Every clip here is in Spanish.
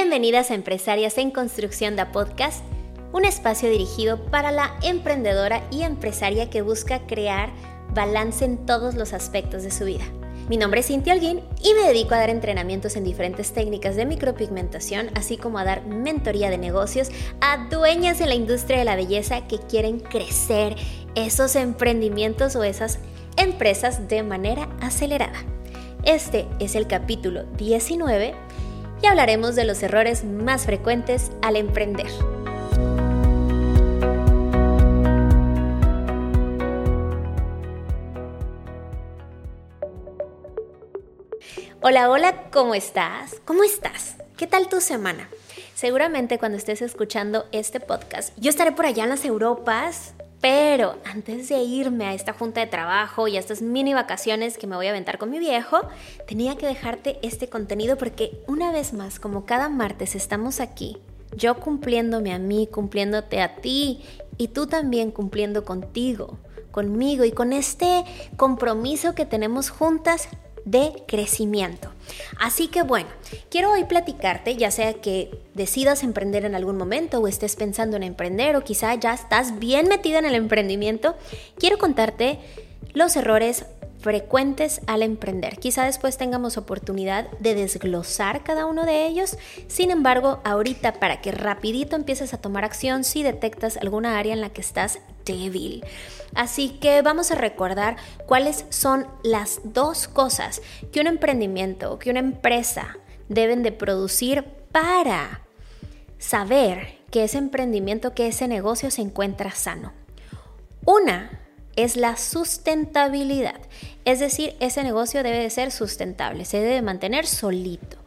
Bienvenidas a Empresarias en Construcción da Podcast, un espacio dirigido para la emprendedora y empresaria que busca crear balance en todos los aspectos de su vida. Mi nombre es Cintia Alguín y me dedico a dar entrenamientos en diferentes técnicas de micropigmentación, así como a dar mentoría de negocios a dueñas de la industria de la belleza que quieren crecer esos emprendimientos o esas empresas de manera acelerada. Este es el capítulo 19 y hablaremos de los errores más frecuentes al emprender. Hola, hola, ¿cómo estás? ¿Cómo estás? ¿Qué tal tu semana? Seguramente cuando estés escuchando este podcast, yo estaré por allá en las Europas, pero antes de irme a esta junta de trabajo y a estas mini vacaciones que me voy a aventar con mi viejo, tenía que dejarte este contenido porque una vez más, como cada martes estamos aquí, yo cumpliéndome a mí, cumpliéndote a ti y tú también cumpliendo contigo, conmigo y con este compromiso que tenemos juntas de crecimiento. Así que bueno, quiero hoy platicarte, ya sea que decidas emprender en algún momento o estés pensando en emprender o quizá ya estás bien metida en el emprendimiento, quiero contarte los errores frecuentes al emprender. Quizá después tengamos oportunidad de desglosar cada uno de ellos. Sin embargo, ahorita para que rapidito empieces a tomar acción si detectas alguna área en la que estás débil. Así que vamos a recordar cuáles son las dos cosas que un emprendimiento, que una empresa deben de producir para saber que ese emprendimiento, que ese negocio se encuentra sano. Una es la sustentabilidad. Es decir, ese negocio debe de ser sustentable, se debe mantener solito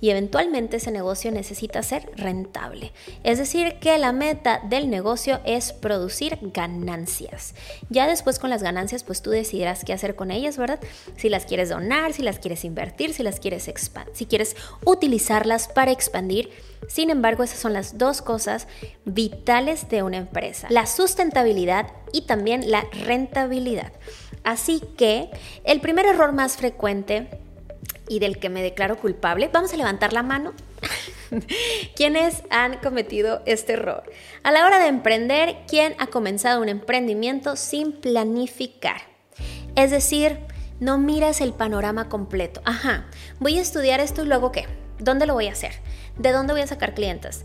y eventualmente ese negocio necesita ser rentable. Es decir, que la meta del negocio es producir ganancias. Ya después con las ganancias, pues tú decidirás qué hacer con ellas, ¿verdad? Si las quieres donar, si las quieres invertir, si las quieres expandir, si quieres utilizarlas para expandir. Sin embargo, esas son las dos cosas vitales de una empresa, la sustentabilidad y también la rentabilidad. Así que el primer error más frecuente y del que me declaro culpable, vamos a levantar la mano. ¿Quiénes han cometido este error? A la hora de emprender, ¿quién ha comenzado un emprendimiento sin planificar? Es decir, no miras el panorama completo. Ajá, voy a estudiar esto y luego qué? ¿Dónde lo voy a hacer? ¿De dónde voy a sacar clientes?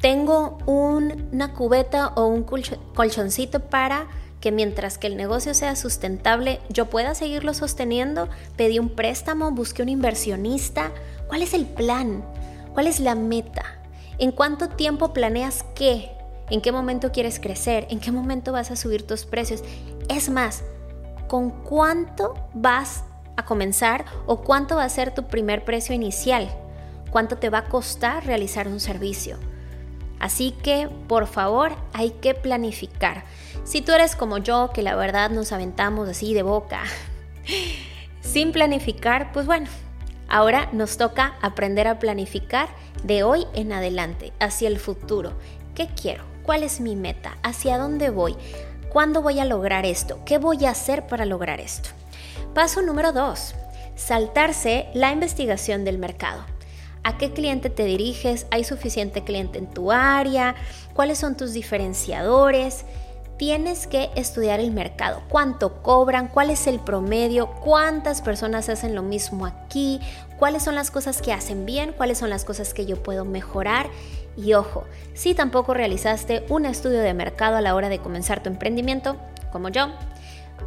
Tengo una cubeta o un colchoncito para que mientras que el negocio sea sustentable, yo pueda seguirlo sosteniendo, pedí un préstamo, busqué un inversionista. ¿Cuál es el plan? ¿Cuál es la meta? ¿En cuánto tiempo planeas qué? ¿En qué momento quieres crecer? ¿En qué momento vas a subir tus precios? Es más, ¿con cuánto vas a comenzar o cuánto va a ser tu primer precio inicial? ¿Cuánto te va a costar realizar un servicio? Así que, por favor, hay que planificar. Si tú eres como yo, que la verdad nos aventamos así de boca, sin planificar, pues bueno, ahora nos toca aprender a planificar de hoy en adelante, hacia el futuro. ¿Qué quiero? ¿Cuál es mi meta? ¿Hacia dónde voy? ¿Cuándo voy a lograr esto? ¿Qué voy a hacer para lograr esto? Paso número dos, saltarse la investigación del mercado. ¿A qué cliente te diriges? ¿Hay suficiente cliente en tu área? ¿Cuáles son tus diferenciadores? Tienes que estudiar el mercado, cuánto cobran, cuál es el promedio, cuántas personas hacen lo mismo aquí, cuáles son las cosas que hacen bien, cuáles son las cosas que yo puedo mejorar. Y ojo, si tampoco realizaste un estudio de mercado a la hora de comenzar tu emprendimiento, como yo,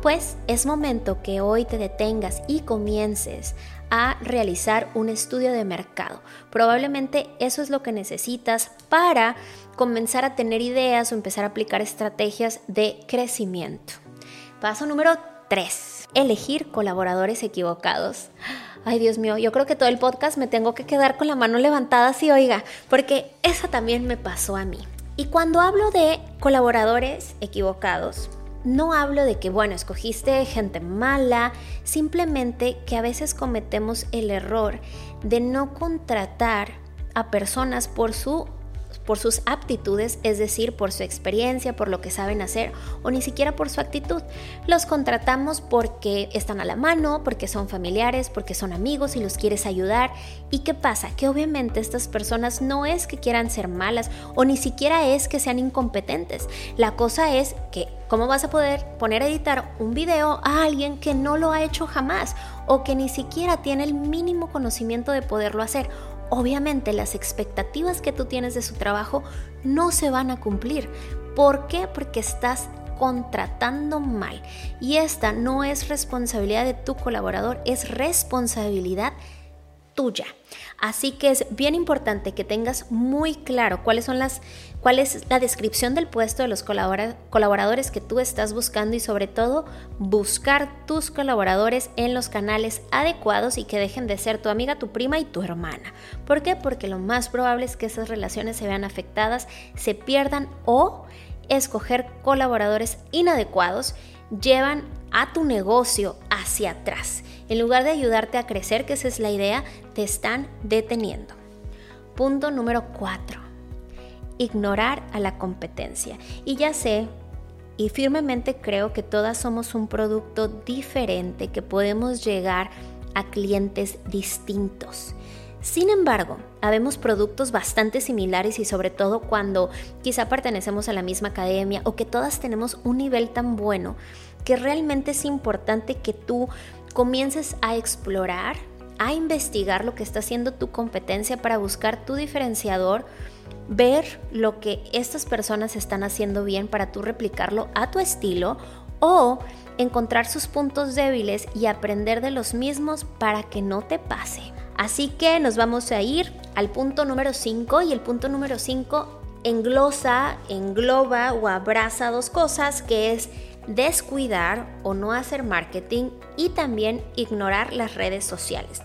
pues es momento que hoy te detengas y comiences a realizar un estudio de mercado. Probablemente eso es lo que necesitas para comenzar a tener ideas o empezar a aplicar estrategias de crecimiento. Paso número 3. Elegir colaboradores equivocados. Ay, Dios mío, yo creo que todo el podcast me tengo que quedar con la mano levantada así, oiga, porque eso también me pasó a mí. Y cuando hablo de colaboradores equivocados, no hablo de que, bueno, escogiste gente mala, simplemente que a veces cometemos el error de no contratar a personas por su por sus aptitudes, es decir, por su experiencia, por lo que saben hacer o ni siquiera por su actitud. Los contratamos porque están a la mano, porque son familiares, porque son amigos y los quieres ayudar. ¿Y qué pasa? Que obviamente estas personas no es que quieran ser malas o ni siquiera es que sean incompetentes. La cosa es que ¿cómo vas a poder poner a editar un video a alguien que no lo ha hecho jamás o que ni siquiera tiene el mínimo conocimiento de poderlo hacer? Obviamente las expectativas que tú tienes de su trabajo no se van a cumplir. ¿Por qué? Porque estás contratando mal. Y esta no es responsabilidad de tu colaborador, es responsabilidad tuya. Así que es bien importante que tengas muy claro cuáles son las, cuál es la descripción del puesto de los colaboradores que tú estás buscando y sobre todo buscar tus colaboradores en los canales adecuados y que dejen de ser tu amiga, tu prima y tu hermana. ¿Por qué? Porque lo más probable es que esas relaciones se vean afectadas, se pierdan o escoger colaboradores inadecuados llevan a tu negocio hacia atrás. En lugar de ayudarte a crecer, que esa es la idea, te están deteniendo. Punto número 4. Ignorar a la competencia. Y ya sé, y firmemente creo que todas somos un producto diferente, que podemos llegar a clientes distintos. Sin embargo, habemos productos bastante similares y sobre todo cuando quizá pertenecemos a la misma academia o que todas tenemos un nivel tan bueno que realmente es importante que tú comiences a explorar, a investigar lo que está haciendo tu competencia para buscar tu diferenciador, ver lo que estas personas están haciendo bien para tú replicarlo a tu estilo o encontrar sus puntos débiles y aprender de los mismos para que no te pase. Así que nos vamos a ir al punto número 5 y el punto número 5 englosa, engloba o abraza dos cosas que es descuidar o no hacer marketing y también ignorar las redes sociales.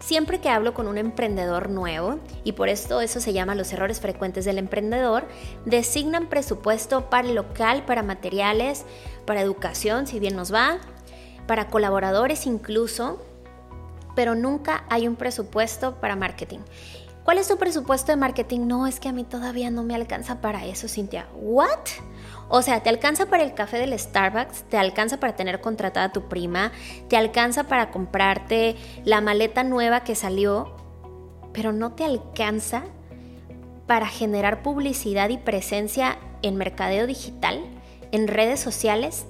Siempre que hablo con un emprendedor nuevo, y por esto eso se llama los errores frecuentes del emprendedor, designan presupuesto para el local, para materiales, para educación, si bien nos va, para colaboradores incluso, pero nunca hay un presupuesto para marketing. ¿Cuál es tu presupuesto de marketing? No, es que a mí todavía no me alcanza para eso, Cintia. ¿What? O sea, te alcanza para el café del Starbucks, te alcanza para tener contratada a tu prima, te alcanza para comprarte la maleta nueva que salió, pero no te alcanza para generar publicidad y presencia en mercadeo digital, en redes sociales,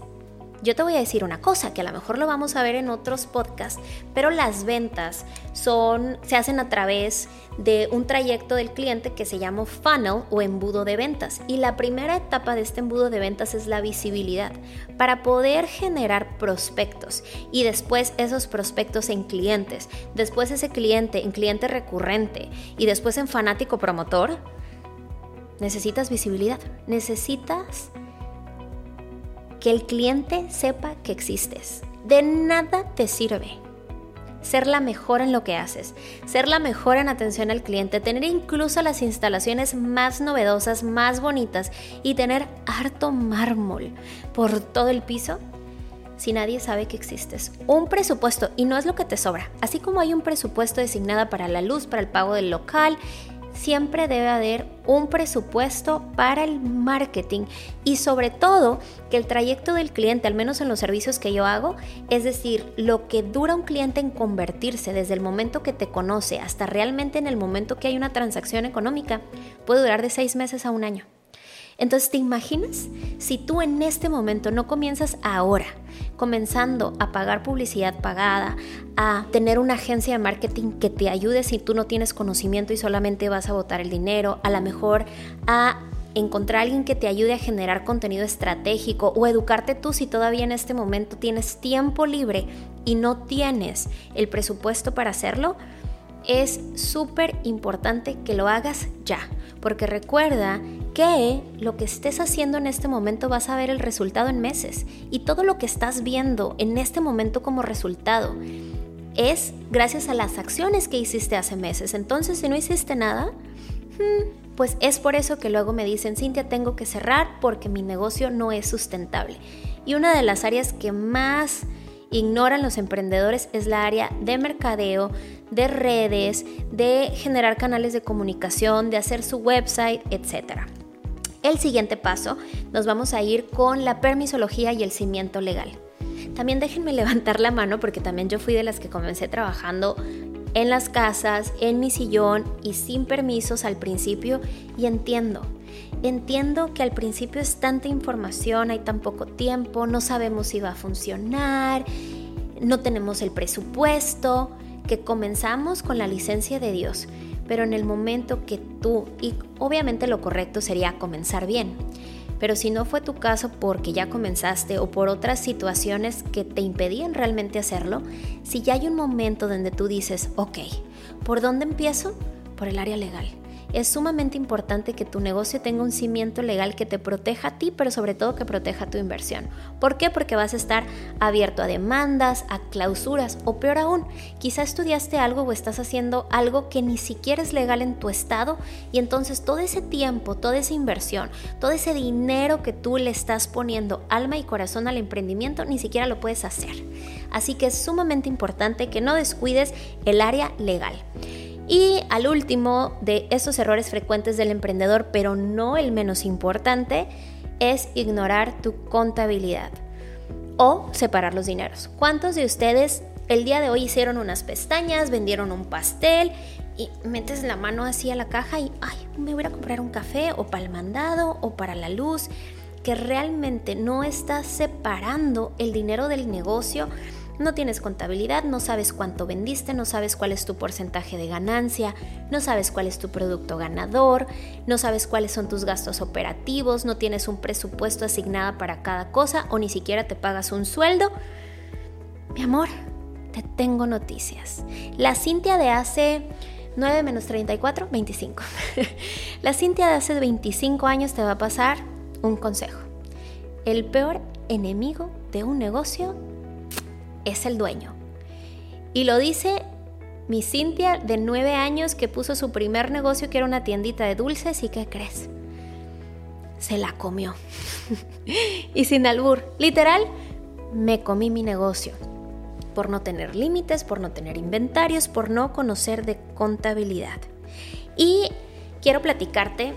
yo te voy a decir una cosa, que a lo mejor lo vamos a ver en otros podcasts, pero las ventas son, se hacen a través de un trayecto del cliente que se llama funnel o embudo de ventas. Y la primera etapa de este embudo de ventas es la visibilidad, para poder generar prospectos y después esos prospectos en clientes, después ese cliente en cliente recurrente y después en fanático promotor. Necesitas visibilidad, necesitas que el cliente sepa que existes. De nada te sirve ser la mejor en lo que haces, ser la mejor en atención al cliente, tener incluso las instalaciones más novedosas, más bonitas y tener harto mármol por todo el piso si nadie sabe que existes. Un presupuesto, y no es lo que te sobra, así como hay un presupuesto designado para la luz, para el pago del local siempre debe haber un presupuesto para el marketing y sobre todo que el trayecto del cliente, al menos en los servicios que yo hago, es decir, lo que dura un cliente en convertirse desde el momento que te conoce hasta realmente en el momento que hay una transacción económica, puede durar de seis meses a un año. Entonces, ¿te imaginas si tú en este momento no comienzas ahora, comenzando a pagar publicidad pagada, a tener una agencia de marketing que te ayude si tú no tienes conocimiento y solamente vas a botar el dinero, a lo mejor a encontrar a alguien que te ayude a generar contenido estratégico o educarte tú si todavía en este momento tienes tiempo libre y no tienes el presupuesto para hacerlo, es súper importante que lo hagas ya, porque recuerda que lo que estés haciendo en este momento vas a ver el resultado en meses y todo lo que estás viendo en este momento como resultado es gracias a las acciones que hiciste hace meses. Entonces, si no hiciste nada, hmm, pues es por eso que luego me dicen, Cintia, tengo que cerrar porque mi negocio no es sustentable. Y una de las áreas que más ignoran los emprendedores es la área de mercadeo, de redes, de generar canales de comunicación, de hacer su website, etc. El siguiente paso nos vamos a ir con la permisología y el cimiento legal. También déjenme levantar la mano porque también yo fui de las que comencé trabajando en las casas, en mi sillón y sin permisos al principio y entiendo. Entiendo que al principio es tanta información, hay tan poco tiempo, no sabemos si va a funcionar, no tenemos el presupuesto, que comenzamos con la licencia de Dios, pero en el momento que tú, y obviamente lo correcto sería comenzar bien, pero si no fue tu caso porque ya comenzaste o por otras situaciones que te impedían realmente hacerlo, si ya hay un momento donde tú dices, ok, ¿por dónde empiezo? Por el área legal es sumamente importante que tu negocio tenga un cimiento legal que te proteja a ti, pero sobre todo que proteja tu inversión. ¿Por qué? Porque vas a estar abierto a demandas, a clausuras o peor aún, quizá estudiaste algo o estás haciendo algo que ni siquiera es legal en tu estado y entonces todo ese tiempo, toda esa inversión, todo ese dinero que tú le estás poniendo alma y corazón al emprendimiento, ni siquiera lo puedes hacer. Así que es sumamente importante que no descuides el área legal. Y al último de esos errores frecuentes del emprendedor, pero no el menos importante, es ignorar tu contabilidad o separar los dineros. ¿Cuántos de ustedes el día de hoy hicieron unas pestañas, vendieron un pastel y metes la mano así a la caja y, ay, me voy a comprar un café o para el mandado o para la luz? Que realmente no estás separando el dinero del negocio no tienes contabilidad, no sabes cuánto vendiste, no sabes cuál es tu porcentaje de ganancia, no sabes cuál es tu producto ganador, no sabes cuáles son tus gastos operativos, no tienes un presupuesto asignado para cada cosa o ni siquiera te pagas un sueldo. Mi amor, te tengo noticias. La Cintia de hace 9 menos 34, 25. La Cintia de hace 25 años te va a pasar un consejo. El peor enemigo de un negocio es el dueño. Y lo dice mi Cintia de nueve años que puso su primer negocio que era una tiendita de dulces y ¿qué crees? Se la comió. y sin albur, literal, me comí mi negocio. Por no tener límites, por no tener inventarios, por no conocer de contabilidad. Y quiero platicarte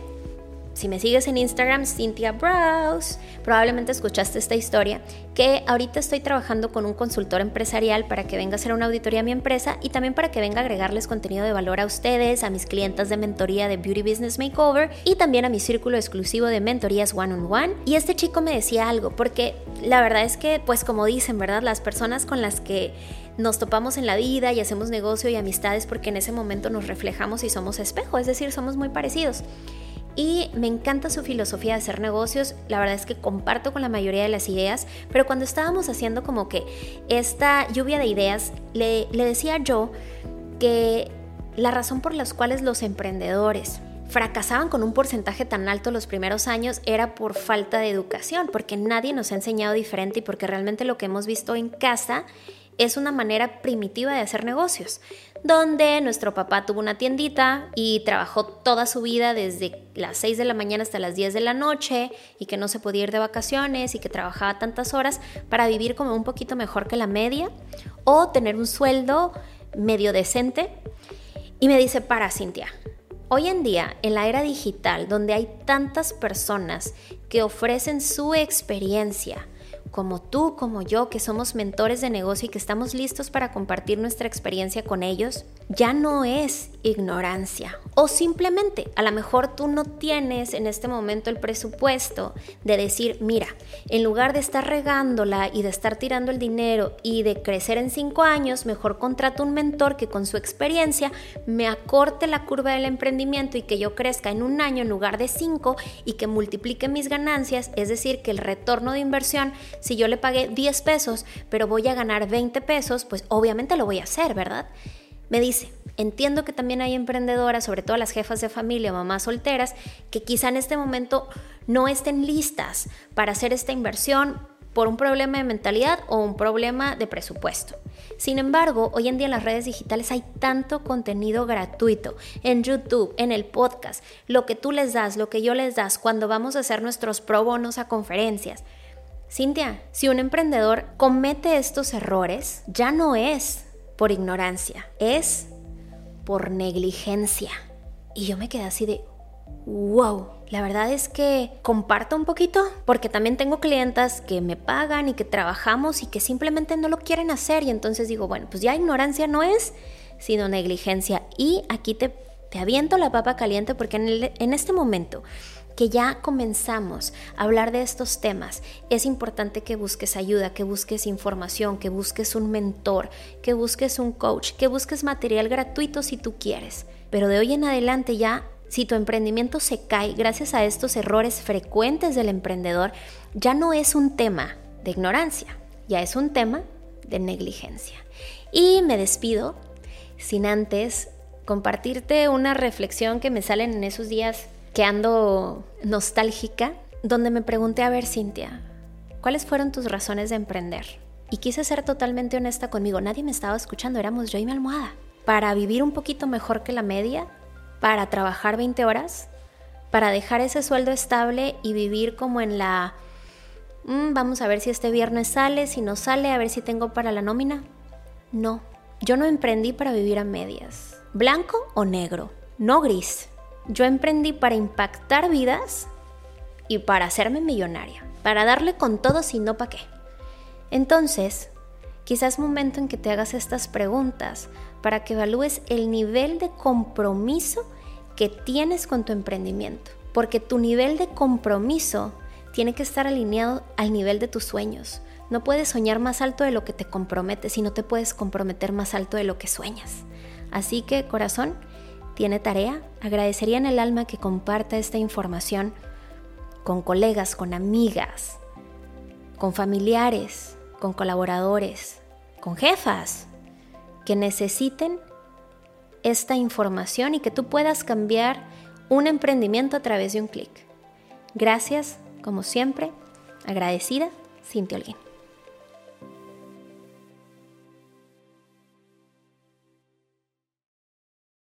si me sigues en Instagram, Cynthia Browse, probablemente escuchaste esta historia, que ahorita estoy trabajando con un consultor empresarial para que venga a hacer una auditoría a mi empresa y también para que venga a agregarles contenido de valor a ustedes, a mis clientas de mentoría de Beauty Business Makeover y también a mi círculo exclusivo de mentorías one on one. Y este chico me decía algo, porque la verdad es que, pues como dicen, ¿verdad? Las personas con las que nos topamos en la vida y hacemos negocio y amistades porque en ese momento nos reflejamos y somos espejo, es decir, somos muy parecidos y me encanta su filosofía de hacer negocios. La verdad es que comparto con la mayoría de las ideas, pero cuando estábamos haciendo como que esta lluvia de ideas, le, le decía yo que la razón por las cuales los emprendedores fracasaban con un porcentaje tan alto los primeros años era por falta de educación, porque nadie nos ha enseñado diferente y porque realmente lo que hemos visto en casa es una manera primitiva de hacer negocios, donde nuestro papá tuvo una tiendita y trabajó toda su vida desde las 6 de la mañana hasta las 10 de la noche y que no se podía ir de vacaciones y que trabajaba tantas horas para vivir como un poquito mejor que la media o tener un sueldo medio decente. Y me dice, para Cintia, Hoy en día, en la era digital, donde hay tantas personas que ofrecen su experiencia, como tú, como yo, que somos mentores de negocio y que estamos listos para compartir nuestra experiencia con ellos, ya no es ignorancia. O simplemente, a lo mejor tú no tienes en este momento el presupuesto de decir, mira, en lugar de estar regándola y de estar tirando el dinero y de crecer en cinco años, mejor contrato un mentor que con su experiencia me acorte la curva del emprendimiento y que yo crezca en un año en lugar de cinco y que multiplique mis ganancias, es decir, que el retorno de inversión si yo le pagué 10 pesos, pero voy a ganar 20 pesos, pues obviamente lo voy a hacer, ¿verdad? Me dice, entiendo que también hay emprendedoras, sobre todo las jefas de familia mamás solteras, que quizá en este momento no estén listas para hacer esta inversión por un problema de mentalidad o un problema de presupuesto. Sin embargo, hoy en día en las redes digitales hay tanto contenido gratuito, en YouTube, en el podcast, lo que tú les das, lo que yo les das, cuando vamos a hacer nuestros pro bonos a conferencias Cintia, si un emprendedor comete estos errores, ya no es por ignorancia, es por negligencia. Y yo me quedé así de, wow, la verdad es que comparto un poquito porque también tengo clientas que me pagan y que trabajamos y que simplemente no lo quieren hacer y entonces digo, bueno, pues ya ignorancia no es, sino negligencia. Y aquí te, te aviento la papa caliente porque en, en este momento que ya comenzamos a hablar de estos temas, es importante que busques ayuda, que busques información, que busques un mentor, que busques un coach, que busques material gratuito si tú quieres. Pero de hoy en adelante ya, si tu emprendimiento se cae gracias a estos errores frecuentes del emprendedor, ya no es un tema de ignorancia, ya es un tema de negligencia. Y me despido sin antes compartirte una reflexión que me salen en esos días que ando nostálgica, donde me pregunté, a ver, Cintia, ¿cuáles fueron tus razones de emprender? Y quise ser totalmente honesta conmigo, nadie me estaba escuchando, éramos yo y mi almohada. Para vivir un poquito mejor que la media, para trabajar 20 horas, para dejar ese sueldo estable y vivir como en la... Mm, vamos a ver si este viernes sale, si no sale, a ver si tengo para la nómina. No, yo no emprendí para vivir a medias. Blanco o negro, no gris. Yo emprendí para impactar vidas y para hacerme millonaria, para darle con todo sin no pa' qué. Entonces, quizás momento en que te hagas estas preguntas para que evalúes el nivel de compromiso que tienes con tu emprendimiento, porque tu nivel de compromiso tiene que estar alineado al nivel de tus sueños. No puedes soñar más alto de lo que te comprometes y no te puedes comprometer más alto de lo que sueñas. Así que, corazón, tiene tarea, agradecería en el alma que comparta esta información con colegas, con amigas, con familiares, con colaboradores, con jefas que necesiten esta información y que tú puedas cambiar un emprendimiento a través de un clic. Gracias, como siempre, agradecida, Cintia Olguín.